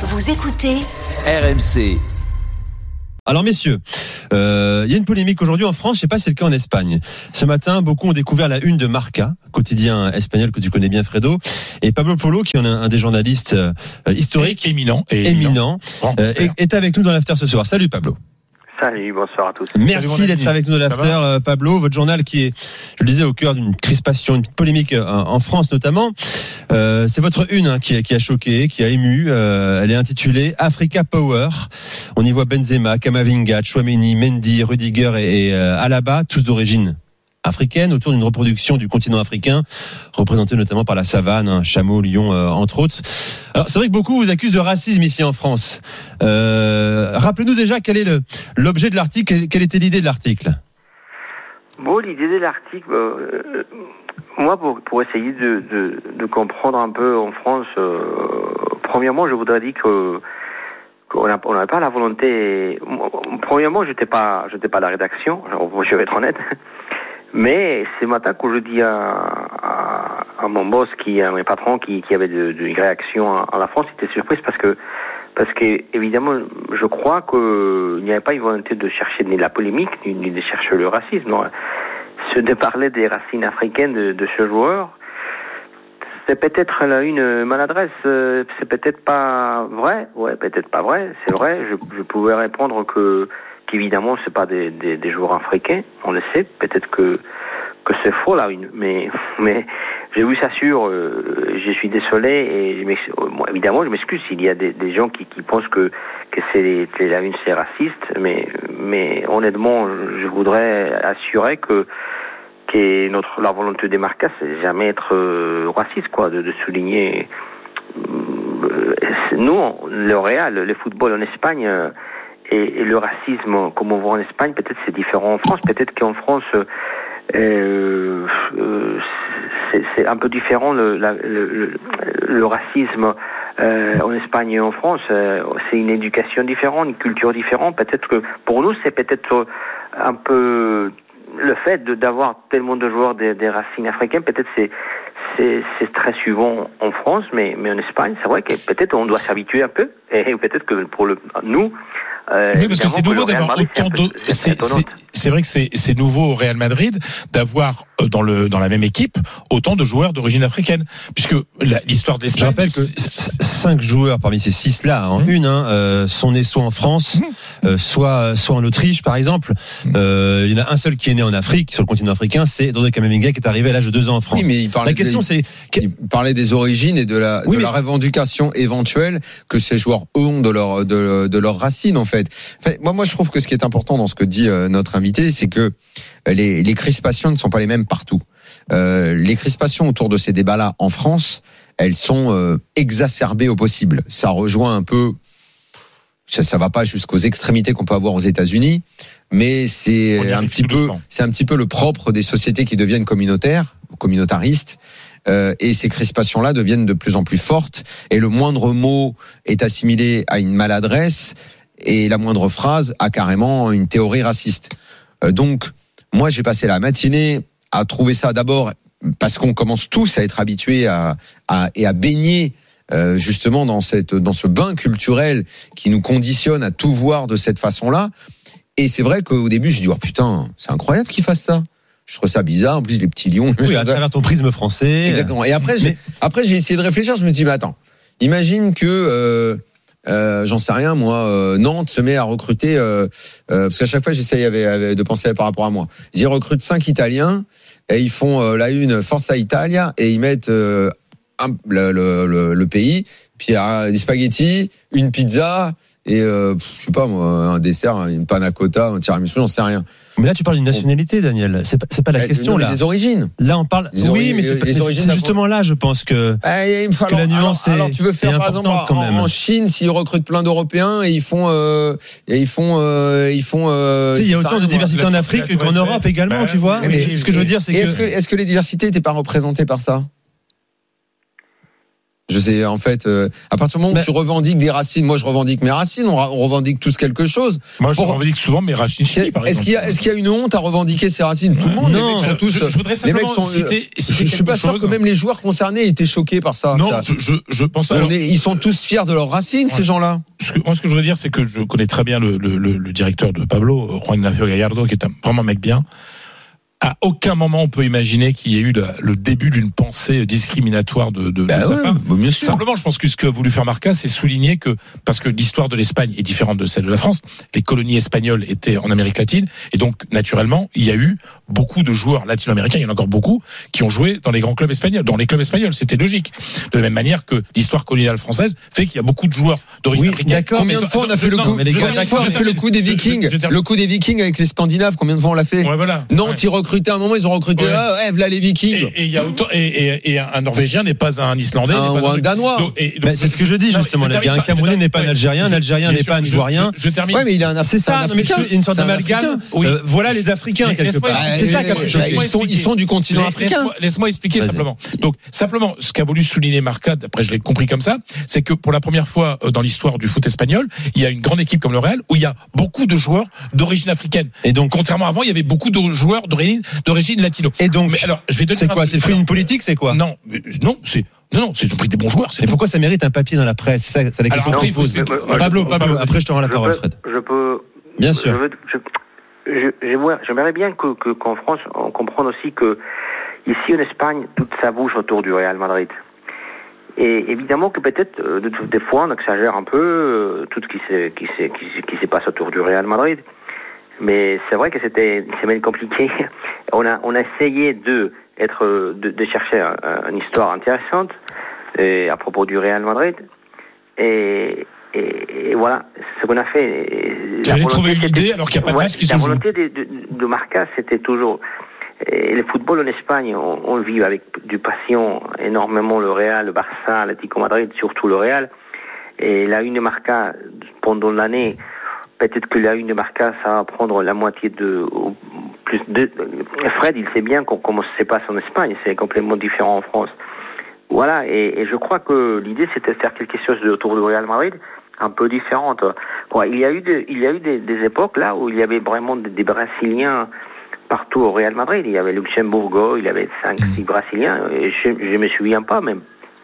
Vous écoutez RMC. Alors messieurs, euh, il y a une polémique aujourd'hui en France, je sais pas si c'est le cas en Espagne. Ce matin, beaucoup ont découvert la une de Marca, quotidien espagnol que tu connais bien Fredo, et Pablo Polo, qui est un, des journalistes euh, historiques, éminent, et éminent, euh, est avec nous dans l'after ce soir. Salut Pablo. Salut, bonsoir à tous. Merci d'être avec nous dans Ça l'after, euh, Pablo. Votre journal qui est, je le disais, au cœur d'une crispation, une polémique euh, en France notamment. Euh, c'est votre une hein, qui, a, qui a choqué, qui a ému. Euh, elle est intitulée Africa Power. On y voit Benzema, Kamavinga, Chouameni, Mendy, Rudiger et, et euh, Alaba, tous d'origine africaine, autour d'une reproduction du continent africain, représentée notamment par la savane, hein, chameau, lion, euh, entre autres. Alors c'est vrai que beaucoup vous accusent de racisme ici en France. Euh, Rappelez-nous déjà quel est l'objet de l'article, quelle- était l'idée de l'article? Bon, l'idée de l'article, euh, moi, pour, essayer de, comprendre un peu en France, premièrement, je voudrais dire que on n'avait pas la volonté. Premièrement, j'étais pas, j'étais pas à la rédaction. Je vais être honnête. Mais ce matin, quand je dis à, à, à mon boss, qui, à mes patrons, qui, qui avait de, de une réaction à, la France, j'étais surprise parce que, parce que évidemment, je crois qu'il n'y avait pas une volonté de chercher ni la polémique, ni, de chercher le racisme. Non. Ce de parler des racines africaines de, de ce joueur, c'est peut-être une maladresse. euh, C'est peut-être pas vrai. Ouais, peut-être pas vrai. C'est vrai. Je, je pouvais répondre que qu'évidemment c'est pas des, des, des joueurs africains. On le sait. Peut-être que que c'est faux là. Mais mais j'ai vu ça sur. euh, je suis désolé et je euh, évidemment je m'excuse s'il y a des, des gens qui, qui pensent que que c'est une c'est raciste. Mais mais honnêtement, je voudrais assurer que que notre la volonté des marcas c'est jamais être euh, raciste quoi de, de souligner euh, nous le Real le football en Espagne euh, et, le racisme comme on voit en Espagne peut-être c'est différent en France peut-être qu'en France euh, euh, c'est un peu différent le, la- le, le, racisme euh, en Espagne et en France. Euh, c'est une éducation différente, une culture différente. Peut-être que pour nous, c'est peut-être un peu le fait d'avoir tellement de joueurs des, des racines africaines. Peut-être c'est c'est très souvent en France, mais mais en Espagne, c'est vrai que peut-être on doit s'habituer un peu. Et peut-être que pour le nous. Euh, Oui, parce que c'est nouveau d'avoir autant de. C'est vrai que c'est c'est nouveau au Real Madrid d'avoir euh, dans le dans la même équipe autant de joueurs d'origine africaine, puisque l'histoire Je d'Espagne. rappelle que cinq joueurs parmi ces six là en Mmh. une hein, euh, sont nés soit en France, euh, soit soit en Autriche par exemple. Mmh. Euh, il y en a un seul qui est né en Afrique, sur le continent africain, c'est Dodé Kamavinga qui est arrivé à l'âge de deux ans en France. Oui, mais il parlait, La question des, c'est il parlait des origines et de la, Oui, de mais- la revendication éventuelle que ces joueurs ont de leur, de, de leurs racines, en fait. Enfin, moi, moi, je trouve que ce qui est important dans ce que dit euh, notre invité, c'est que euh, les, les crispations ne sont pas les mêmes partout. Euh, les crispations autour de ces débats-là en France, elles sont euh, exacerbées au possible. Ça rejoint un peu, ça, ça va pas jusqu'aux extrémités qu'on peut avoir aux États-Unis, mais c'est un petit peu, c'est un petit peu le propre des sociétés qui deviennent communautaires, communautaristes. Euh, et ces crispations-là deviennent de plus en plus fortes. Et le moindre mot est assimilé à une maladresse, et la moindre phrase a carrément une théorie raciste. Euh, donc, moi, j'ai passé la matinée à trouver ça d'abord parce qu'on commence tous à être habitués à, à et à baigner euh, justement dans cette dans ce bain culturel qui nous conditionne à tout voir de cette façon-là. Et c'est vrai qu'au début, je dis oh putain, c'est incroyable qu'ils fassent ça. Je trouve ça bizarre. En plus, les petits lions. oui, à travers ton prisme français. Exactement. Et après, j'ai, Mais- après, j'ai essayé de réfléchir. Je me dis, mais attends, imagine que, euh, euh, j'en sais rien, moi, euh, Nantes se met à recruter, euh, parce qu'à chaque fois, j'essaye de penser par rapport à moi. Ils recrutent cinq Italiens et ils font la une Forza Italia et ils mettent le, le, le, le pays, puis des spaghettis, une pizza et euh, je sais pas moi, un dessert, une panna cotta, un tiramisu, j'en sais rien. Mais là tu parles d'une nationalité, Daniel. C'est pas, c'est pas la Euh, question non, là. Des origines. Là on parle. Les oui, mais c'est justement là, je pense que. Eh, il me faut- Que la alors- nuance alors, est- alors, tu veux faire par exemple quand même. en Chine s'ils recrutent plein d'Européens et ils font euh, et ils font euh, ils font euh, Tu sais, il y a autant de moi. diversité en Afrique qu'en. Europe également, Bah, tu vois. Ce que je veux dire, c'est que est-ce que les diversités n'étaient pas représentées par ça? Je sais, en fait, euh, à partir du moment où Mais- tu revendiques des racines, moi je revendique mes racines, on, revendique tous quelque chose. Moi, je Pour- revendique souvent mes racines chili, par Est-ce exemple. qu'il y, a- est-ce qu'il y a une honte à revendiquer ses racines? Tout le monde, Non, les mecs sont Je- tous. je, je voudrais les mecs simplement sont. citer, je, citer je suis pas sûr que même les joueurs concernés étaient choqués par ça. Non, ça. je, je, je pense. Alors, est- ils sont tous fiers de leurs racines, ces gens-là. ce que, moi, ce que je voudrais dire, c'est que je connais très bien le, le, le, le directeur de Pablo, Juan Ignacio Gallardo, qui est un, vraiment un mec bien. À aucun moment on peut imaginer qu'il y ait eu le, le début d'une pensée discriminatoire de, de, de Bah sa ouais, part. bah bien sûr. Simplement, je pense que ce qu'a voulu faire Marca, c'est souligner que, parce que l'histoire de l'Espagne est différente de celle de la France, les colonies espagnoles étaient en Amérique latine, et donc, naturellement, il y a eu beaucoup de joueurs latino-américains, il y en a encore beaucoup, qui ont joué dans les grands clubs espagnols, dans les clubs espagnols. C'était logique. De la même manière que l'histoire coloniale française fait qu'il y a beaucoup de joueurs d'origine Oui, africaine. d'accord, Combien de fois on a fait le coup mais les gars, Combien de fois on a je fait le coup des. Je- Vikings je. Le coup des Vikings avec les Scandinaves, combien de fois on l'a fait Ouais, voilà. Non, Ouais. À un moment, ils ont recruté. Ouais. Ah, ouais, voilà les Vikings. Et, et il y a autant, et, et, et un Norvégien n'est pas un Islandais, Un- n'est pas ou un Danois. Bah, c'est ce que je dis Non, justement. je termine Un Camerounais n'est pas un. Algérien, un Algérien n'est pas un Ivoirien. Je, je termine. Ouais, mais il a un C'est ça, non, une sorte d'amalgame. Euh, voilà les Africains quelque part. C'est ça. bah, ils sont, ils expliquer. sont du continent africain. Laisse-moi expliquer simplement. Donc simplement, ce qu'a voulu souligner Marca, après je l'ai compris comme ça, c'est que pour la première fois euh, dans l'histoire du foot espagnol, il y a une grande équipe comme le Real où il y a beaucoup de joueurs d'origine africaine. Et donc, Contrairement à avant, il y avait beaucoup de joueurs d'origine d'origine latino. et donc, Mais alors, je vais te c'est dire un quoi. C'est le fruit d'une politique, c'est quoi? Non, mais- non, c'est non, non, c'est ils ont pris des bons joueurs. c'est Et pourquoi ça mérite un papier dans la presse? C'est ça, c'est la question faut Pablo, je- Pablo, après je te rends la parole, peux- Fred. Je peux. Bien sûr. J'aimerais bien que que- qu'en France, on comprenne aussi que ici en Espagne, toute ça bouge autour du Real Madrid. Et évidemment que peut-être euh, de- des fois on exagère un peu euh, tout ce qui se qui se qui, se- qui se passe autour du Real Madrid. Mais c'est vrai que c'était une semaine compliquée. On a on a essayé de être euh, de, de chercher un- un- une histoire intéressante euh, à propos du Real Madrid. Et, et, et voilà ce qu'on a fait. Et la Fallait volonté, trouver une idée alors qu'il n'y a pas de Ouais, match qui La se joue. volonté de, de, de Marca, c'était toujours. Et le football en Espagne, on, on vit avec du passion énormément le Real, le Barça, l'Atlético Madrid, surtout le Real. Et la une de Marca pendant l'année, peut-être que la une de Marca, ça va prendre la moitié de plus de. Fred, il sait bien qu'on- comment ça se passe en Espagne, c'est complètement différent en France. Voilà, et, et je crois que l'idée c'était de faire quelque chose de, autour du Real Madrid un peu différente. Quoi, il y a eu, de- il y a eu des, des époques là où il y avait vraiment des, des Brésiliens partout au Real Madrid. Il y avait Luxembourg, il y avait cinq, six Brésiliens. Et je, je me souviens pas, mais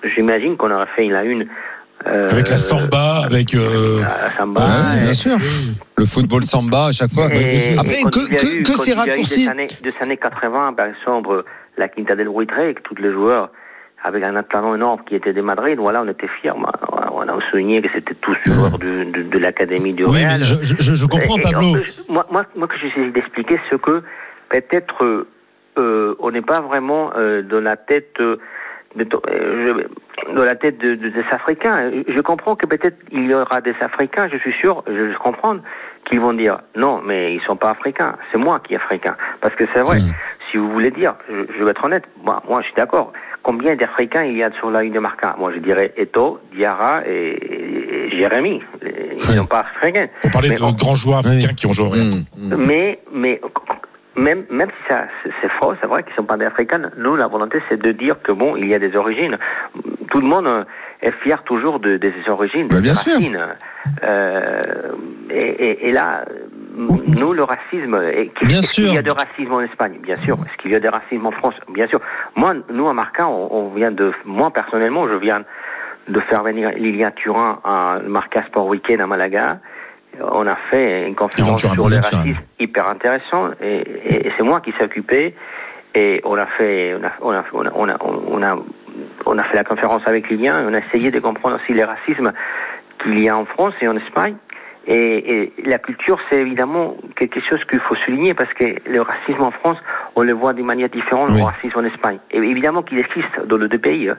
j'imagine qu'on aurait fait la une. Euh, Avec la samba, avec euh, la samba. Ouais, et- bien sûr. Le football samba à chaque fois. et, Après, et que, eu- ces raccourcis. Des années, des années 80, par exemple, la Quinta del Buitre, avec tous les joueurs, avec un talent énorme qui était de Madrid, voilà, on était fiers. moi. On a souligné que c'était tous joueurs de, de, de l'académie du Oui, Real. mais je, je, je- je comprends, Pablo. plus, moi, moi, moi, que j'essaie d'expliquer, c'est que peut-être euh, euh, on n'est pas vraiment euh, dans la tête euh, de, la tête de, de- des Africains. Je comprends que peut-être il y aura des Africains, je suis sûr, je, je comprends, qui vont dire non, mais ils sont pas africains. C'est moi qui est africain, parce que c'est vrai. Hmm. Si vous voulez dire, je, je vais être honnête, moi, moi je suis d'accord. Combien d'Africains il y a sur la une de Marca? Moi je dirais Eto, Diarra et, et Jérémy. Ils ne sont pas africains. on parlait Mais de on- grands joueurs africains Oui. qui ont joué. Mmh, mmh. mais, mais même, même si ça, c'est- faux, c'est vrai qu'ils sont pas des Africains. Nous, la volonté, c'est de dire que bon, il y a des origines. Tout le monde euh, est fier toujours de, de ses origines, de Bah, bien ses sûr. racines. Euh, et, et, et là, nous, le racisme, Bien est-ce qu'il y a de racisme en Espagne, bien sûr. Est-ce qu'il y a de racisme en France, bien sûr. Moi, nous, à Marca, on, on vient de, moi personnellement, je viens de faire venir Lilian Turin à Marca Sport Weekend à Malaga. On a fait une conférence sur le racisme hyper intéressant et, et- et c'est moi qui s'est occupé et on a fait a on a on a, on a, on a fait la conférence avec Lilian et on a essayé de comprendre aussi les racismes qu'il y a en France et en Espagne et, et la culture c'est évidemment quelque chose qu'il faut souligner parce que le racisme en France on le voit d'une manière différente Oui. au racisme en Espagne et évidemment qu'il existe dans les deux pays hein.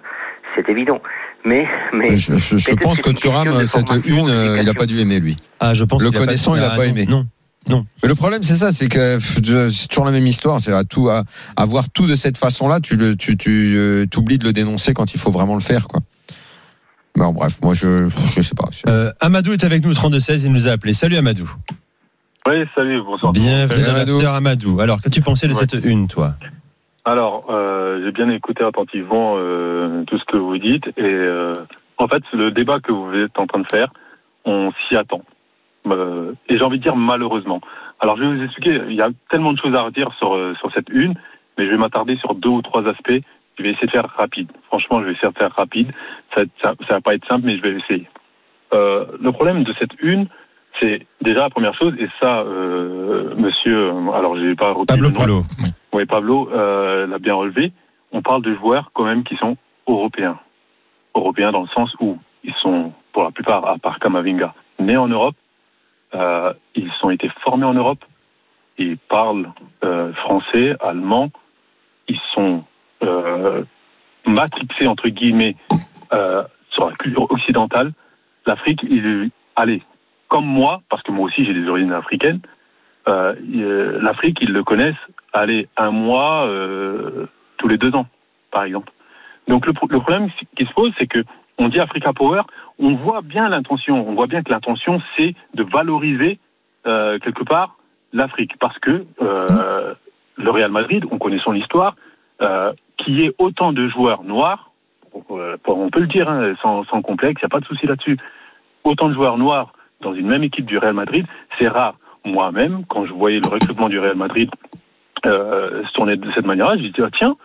c'est évident mais mais Je, je- je peut-être pense que Thuram, cette une, euh, il n'a pas dû aimer, lui. Ah, je pense Le qu'il a pas- connaissant, il a Ah, pas non, aimé. Non. Mais le problème, c'est ça, c'est que c'est toujours la même histoire. C'est à tout, à, à voir tout de cette façon-là, tu le, tu, tu euh, t'oublies de le dénoncer quand il faut vraiment le faire, quoi. Bon, bref, moi, je, je sais pas. Euh, Amadou est avec nous, 32-16, il nous a appelé. Salut Amadou. Oui, salut, bonsoir. Bienvenue Salut, Amadou. Amadou. Alors, qu'as-tu pensé de Ouais. cette une, toi? Alors, euh, j'ai bien écouté attentivement euh, tout ce que vous dites et euh, en fait le débat que vous êtes en train de faire, on s'y attend. Euh, et j'ai envie de dire malheureusement. Alors je vais vous expliquer, il y a tellement de choses à redire sur sur cette une, mais je vais m'attarder sur deux ou trois aspects. Je vais essayer de faire rapide. Franchement, je vais essayer de faire rapide. Ça, ça, ça va pas être simple, mais je vais essayer. Euh, le problème de cette une, c'est déjà la première chose, et ça, euh, monsieur, euh, alors j'ai pas Pablo. Polo. Oui, Pablo euh, l'a bien relevé. On parle de joueurs quand même qui sont européens. Européens dans le sens où ils sont, pour la plupart, à part Kamavinga, nés en Europe. Euh, ils ont été formés en Europe. Ils parlent euh, français, allemand. Ils sont euh, matrixés, entre guillemets, euh, sur la culture occidentale. L'Afrique, il, allez, comme moi, parce que moi aussi j'ai des origines africaines, euh, euh, l'Afrique, ils le connaissent, allez, un mois tous les deux ans, par exemple. Donc le, pro- le problème qui se pose, c'est que on dit Africa Power, on voit bien l'intention, on voit bien que l'intention, c'est de valoriser quelque part l'Afrique, parce que le Real Madrid, on connaît son histoire, qui est autant de joueurs noirs, euh, on peut le dire hein, sans, sans complexe, il n'y a pas de souci là-dessus, autant de joueurs noirs dans une même équipe du Real Madrid, c'est rare. Moi-même, quand je voyais le recrutement du Real Madrid euh, se tourner de cette manière-là, je me dis ah, tiens,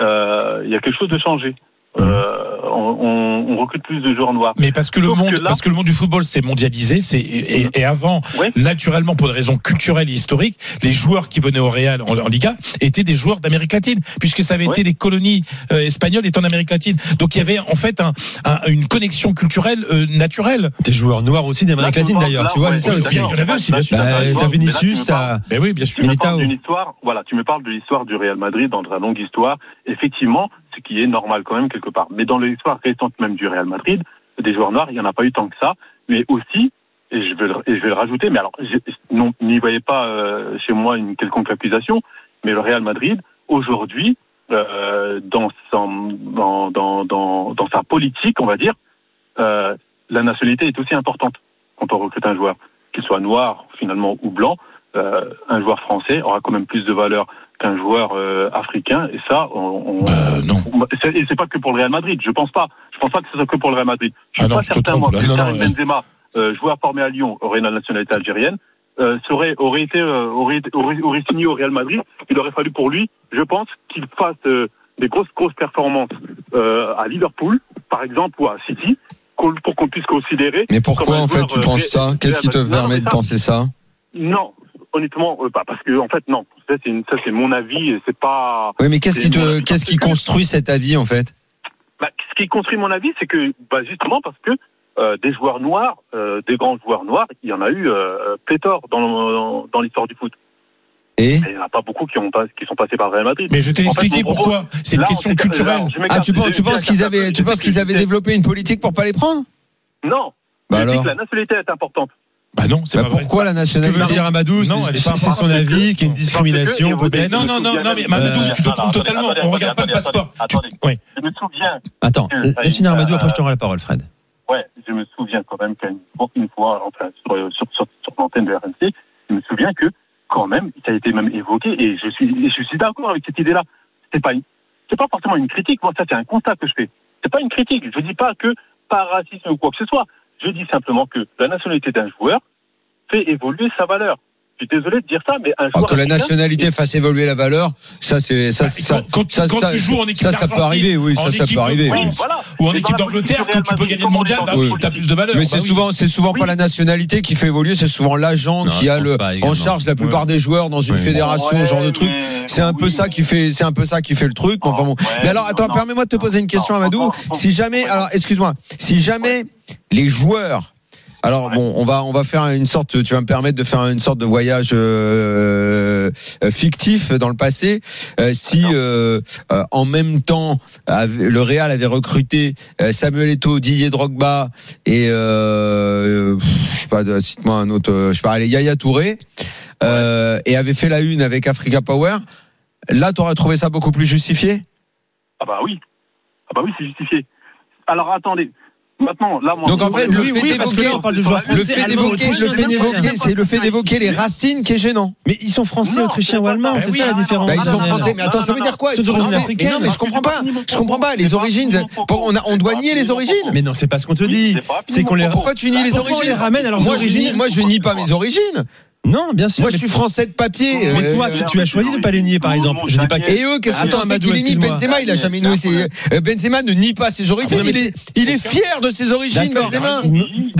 euh, il y a quelque chose de changé. Euh, on, on- on recrute plus de joueurs noirs. Mais parce que le Sauf monde, que là- parce que le monde du football s'est mondialisé, c'est et, et avant, Ouais. naturellement pour des raisons culturelles et historiques, les joueurs qui venaient au Real en, en Liga étaient des joueurs d'Amérique latine, puisque ça avait Ouais. été les colonies euh, espagnoles étant en Amérique latine. Donc il y avait en fait un, un- une connexion culturelle euh, naturelle. Des joueurs noirs aussi d'Amérique latine d'ailleurs, tu vois, c'est ça ouais, aussi. Il y en avait aussi, bien sûr. Bah, T'as Vinicius. Mais oui, bien sûr. Tu me parles d'une histoire, voilà, tu me parles de l'histoire du Real Madrid dans la longue histoire, effectivement, ce qui est normal quand même quelque part. Mais dans l'histoire récente même du Real Madrid, des joueurs noirs, il n'y en a pas eu tant que ça, mais aussi, et je vais le, rajouter, mais alors, n'y voyez pas euh, chez moi une quelconque accusation, mais le Real Madrid, aujourd'hui, euh, dans sa politique, on va dire, euh, la nationalité est aussi importante quand on recrute un joueur, qu'il soit noir finalement ou blanc. Euh, un joueur français aura quand même plus de valeur qu'un joueur euh, africain, et ça, on, on- Euh, non. et c'est pas que pour le Real Madrid. Je pense pas. Je pense pas que ce soit que pour le Real Madrid. Je suis Ah non, pas te certain moi que Non, non, Karim. Benzema, euh, joueur formé à Lyon, aurait la nationalité algérienne, euh, serait aurait été euh, aurait, aurait aurait signé au Real Madrid. Il aurait fallu pour lui, je pense, qu'il fasse euh, des grosses grosses performances euh, à Liverpool, par exemple, ou à City, pour qu'on puisse considérer. Mais pourquoi en fait tu penses ça? Qu'est-ce qui te Non, non, permet de penser ça? Non, honnêtement, euh, pas parce que en fait non. Ça c'est une- ça c'est mon avis et c'est pas. Oui, mais qu'est-ce qui te qu'est-ce construit cet avis en fait? Bah, ce qui construit mon avis, c'est que bah, justement parce que euh, des joueurs noirs, euh, des grands joueurs noirs, il y en a eu euh, pléthore dans, dans l'histoire du foot. Et? Il n'y en a pas beaucoup qui, ont pas, qui sont passés par Real Madrid. Mais je t'ai En fait, expliqué pourquoi. C'est une Là, question culturelle. là, ah tu penses tu qu'ils avaient tu penses qu'ils avaient développé une politique pour pas les prendre? Non. Bah alors que la nationalité est importante. Bah non, c'est Bah pas vrai. pourquoi la Ce que nationalité veut dire Amadou, Non, c'est elle est pas c'est son avis, qu'il y a une discrimination que- peut-être. Non, non, non, non, mais Mamadou, Euh, tu te non, trompes totalement. attendez, On regarde pas attendez, le passeport. attendez, Tu- attendez. Oui. Je me souviens, Attends, Euh, laisse finir Amadou, euh, après je t'aurai la parole, Fred. ouais, je me souviens quand même qu'une une fois, enfin, sur, sur, sur, sur l'antenne de RMC, je me souviens que quand même, ça a été même évoqué, et je suis, et je suis d'accord avec cette idée-là. C'est pas, une- c'est pas forcément une critique. Moi, ça, c'est un constat que je fais. C'est pas une critique. Je dis pas que par racisme ou quoi que ce soit. Je dis simplement que la nationalité d'un joueur fait évoluer sa valeur. Je suis désolé de dire ça, mais un Alors que la nationalité fasse évoluer la valeur, ça c'est ça Bah, ça quand- quand- ça quand ça tu joues en équipe ça, ça peut arriver, oui, ça ça peut arriver. Oui, voilà. ou en équipe d'Angleterre, quand tu peux gagner le mondial, bah oui, t'as plus de valeur. Mais Bah c'est souvent, c'est souvent Oui. pas la nationalité qui fait évoluer, c'est souvent l'agent qui a le, en charge la plupart des joueurs dans une fédération, genre de truc. C'est un peu ça qui fait, c'est un peu ça qui fait le truc. Enfin bon. Mais alors, attends, permets-moi de te poser une question, Amadou. Si jamais, alors, excuse-moi, si jamais les joueurs, alors Ouais. bon, on va, on va faire une sorte, tu vas me permettre de faire une sorte de voyage euh, euh, fictif dans le passé. Euh, si euh, euh, en même temps le Real avait recruté euh, Samuel Eto'o, Didier Drogba et euh, je sais pas, cite-moi un autre, je sais pas, allez, Yaya Touré, euh, et avait fait la une avec Africa Power. Là, tu aurais trouvé ça beaucoup plus justifié? Ah bah oui. Ah bah oui, c'est justifié. Alors attendez, Maintenant, là, moi, Donc, en fait, le oui, fait oui, parce que là, on parle de joueurs Le fait d'évoquer, le fait d'évoquer, c'est le fait d'évoquer les racines qui est gênant. Mais ils sont français, autrichiens ou allemands, c'est Eh ça la différence. Bah, ils sont français, mais attends, ça veut dire quoi c'est d'origine Français? Africaine. Mais Non, mais je comprends pas. Je comprends pas. Les origines, on, a- on doit nier les origines. Mais non, c'est pas ce qu'on te dit. C'est qu'on les. Pourquoi tu nies les origines les ramène origines moi, je nie pas mes origines. Non, bien sûr. Moi, je suis français de papier. Mais euh, toi, tu, tu as choisi de pas les nier, par exemple. Je dis pas que. Et eux, qu'est-ce que Attends, Amadou, nie. Benzema, il a jamais nié ses. euh, Benzema ne nie pas ses origines. Ah, mais Il est, il est fier de ses origines. Benzema.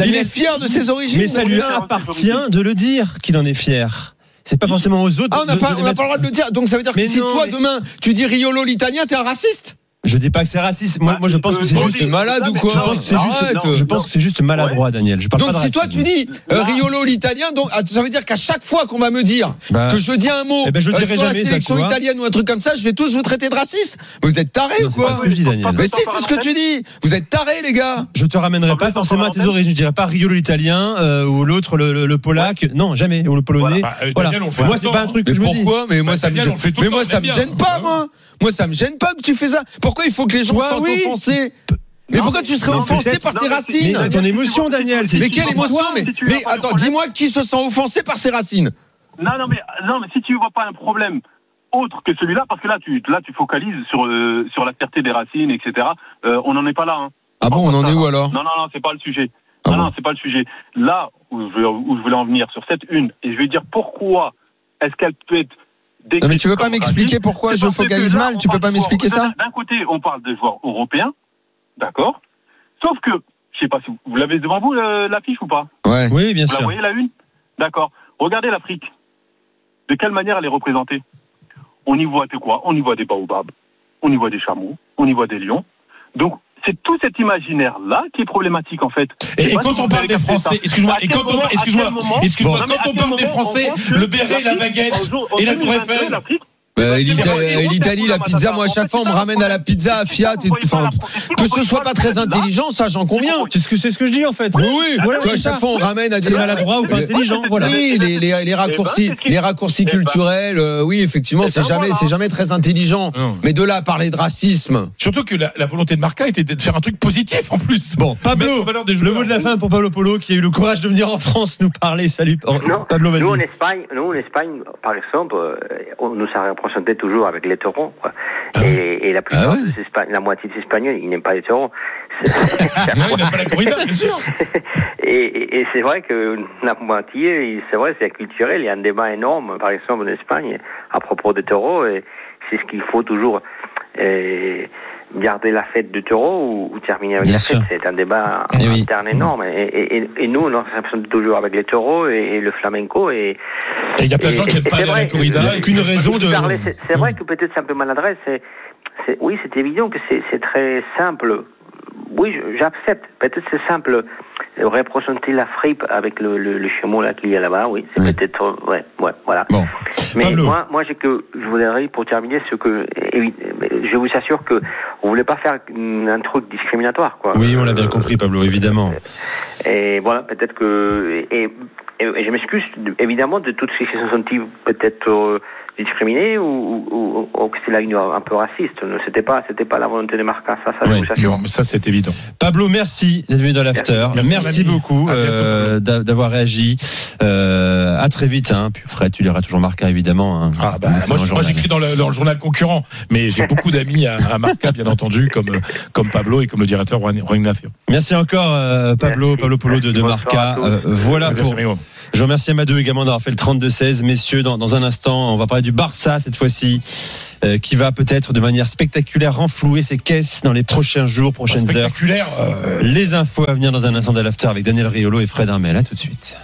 Il est fier de ses origines. mais ça lui appartient de le dire qu'il en est fier. C'est pas forcément aux autres. Ah, on n'a pas, on pas le droit de le dire. Donc ça veut dire Mais que si non, toi mais- demain tu dis Riolo l'italien, t'es un raciste. Je dis pas que c'est raciste. Moi, moi, je pense que c'est juste. Malade ou Je quoi pense que c'est juste. Arrête. Je pense que c'est juste maladroit, Daniel. Je parle Donc pas de si toi tu dis euh, Riolo l'italien, donc ah, ça veut dire qu'à chaque fois qu'on va me dire Bah, que je dis un mot Eh ben, je euh, dirai sur la jamais, ça, sélection vois. italienne ou un truc comme ça, je vais tous vous traiter de raciste. Vous êtes tarés Non, ou quoi pas ce que je dis, Daniel. Mais si, c'est ce que tu dis. Vous êtes tarés, les gars. Je te ramènerai pas forcément en à tes origines. Je dirais pas Riolo l'italien euh, ou l'autre le, polac. Non, jamais. Ou le polonais. Bah, euh, Moi, c'est pas un truc que je me dis. pourquoi? Mais moi Bah, ça me gêne. ça pas, moi. Moi ça me gêne pas que tu fais ça. Pourquoi il faut que les gens Toi, se sentent oui. offensés Mais Non, pourquoi tu serais non, offensé par tes non, racines Mais ton émotion, Daniel. Mais quelle émotion Mais, attends, dis-moi qui se sent offensé par ses racines. Non, non, mais, non, mais si tu vois pas un problème autre que celui-là, parce que là, tu, là, tu focalises sur, euh, sur la fierté des racines, etc. Euh, on n'en est pas là. Hein. Ah bon, on en est où alors Non, non, non, c'est pas le sujet. Ah non, bon non, c'est pas le sujet. Là où je, où je voulais en venir, sur cette une, et je vais dire pourquoi est-ce qu'elle peut être Non mais tu veux pas m'expliquer pourquoi je focalise là, mal Tu peux pas m'expliquer ça D'un côté, on parle de joueurs européens, d'accord Sauf que, je sais pas si vous, vous l'avez devant vous, l'affiche ou pas Ouais. Oui, bien Vous la sûr. voyez la une D'accord. Regardez l'Afrique. De quelle manière elle est représentée? On y voit de quoi? On y voit des baobabs, on y voit des chameaux, on y voit des lions. Donc c'est tout cet imaginaire-là qui est problématique en fait. Et, quand on parle des Français, ça. excuse-moi, et quand on, excuse-moi, excuse-moi, quand on parle des Français, le béret, la baguette et la Tour 2022, Eiffel. Vrai, c'est L'Italie, la pizza, moi à chaque fois on me ramène à la pizza à Fiat. Et, enfin, que ce soit pas très intelligent, ça j'en conviens. C'est ce que c'est ce que je dis en fait. Oui, oui. Voilà, à chaque fois on ramène à des C'est maladroit ou pas Mais- intelligent. Voilà. Oui, les, les, les raccourcis, Eh ben, qui- les raccourcis Eh ben. culturels, euh, oui, effectivement, Eh c'est ben, jamais, c'est jamais très intelligent. Mais de là à parler de racisme, Surtout que la, la volonté de Marca était de faire un truc positif en plus. Bon, Pablo, le mot de la fin pour Pablo Polo qui a eu le courage de venir en France nous parler. Salut, Non, Pablo, nous en. Espagne, nous en Espagne, par exemple, euh, on nous a représenté toujours avec les taureaux. Quoi. Ah et, et la plupart Ah ouais la moitié des Espagnols, ils n'aiment pas les taureaux. Sûr. et et- c'est vrai que la moitié, c'est vrai, c'est culturel. Il y a un débat énorme, par exemple, en Espagne, à propos des taureaux. Et c'est ce qu'il faut toujours garder la fête du taureau ou, ou terminer avec Bien la sûr. fête. C'est un débat Eh oui. interne énorme. Et, et, et- et nous, on représente toujours avec les taureaux et, et le flamenco. Et, il y a plein de gens qui n'aiment pas c'est aller à la vrai, corrida. Et raison de. C'est- vrai que peut-être c'est un peu maladresse. Oui, c'est évident que c'est très simple. Oui, j'accepte. Peut-être c'est simple. Représenter la fripe avec le, le, le chameau là qu'il y a là-bas, oui, c'est Oui. peut-être, euh, ouais, ouais, voilà. Bon, Mais Pablo. moi, moi, j'ai que je voudrais pour terminer ce que, évi- je vous assure que on voulait pas faire un truc discriminatoire, quoi. Oui, on l'a bien Euh, compris, Pablo, évidemment. et voilà, peut-être que et, et- et je m'excuse de- évidemment de toutes ceux qui se sont sentis peut-être euh, discriminés ou, ou, ou- ou que c'est là une un peu raciste. C'était pas c'était pas la volonté de Marca, ça, ça. Non, mais ça, c'est évident. Pablo, merci d'être venu dans l'after. Merci, Merci, beaucoup euh, d'a- d'avoir réagi. Euh, à très vite. Hein. Puis Fred, tu liras toujours Marca, évidemment. Hein. Ah bah, moi, j'écris dans le, dans le journal concurrent, mais j'ai beaucoup d'amis à, à Marca, bien entendu, comme, euh, comme Pablo et comme le directeur Juan Juan Ignacio. Merci encore, euh, Pablo, Merci. Pablo Polo de, Marca. Euh, voilà Merci, pour. amigo. Je remercie Amadou également d'avoir fait le 32-16. Messieurs, dans, dans un instant, on va parler du Barça cette fois-ci, euh, qui va peut-être de manière spectaculaire renflouer ses caisses dans les prochains jours, prochaines heures. Spectaculaire. euh, Les infos à venir dans un instant de l'after avec Daniel Riolo et Fred Armel. À tout de suite.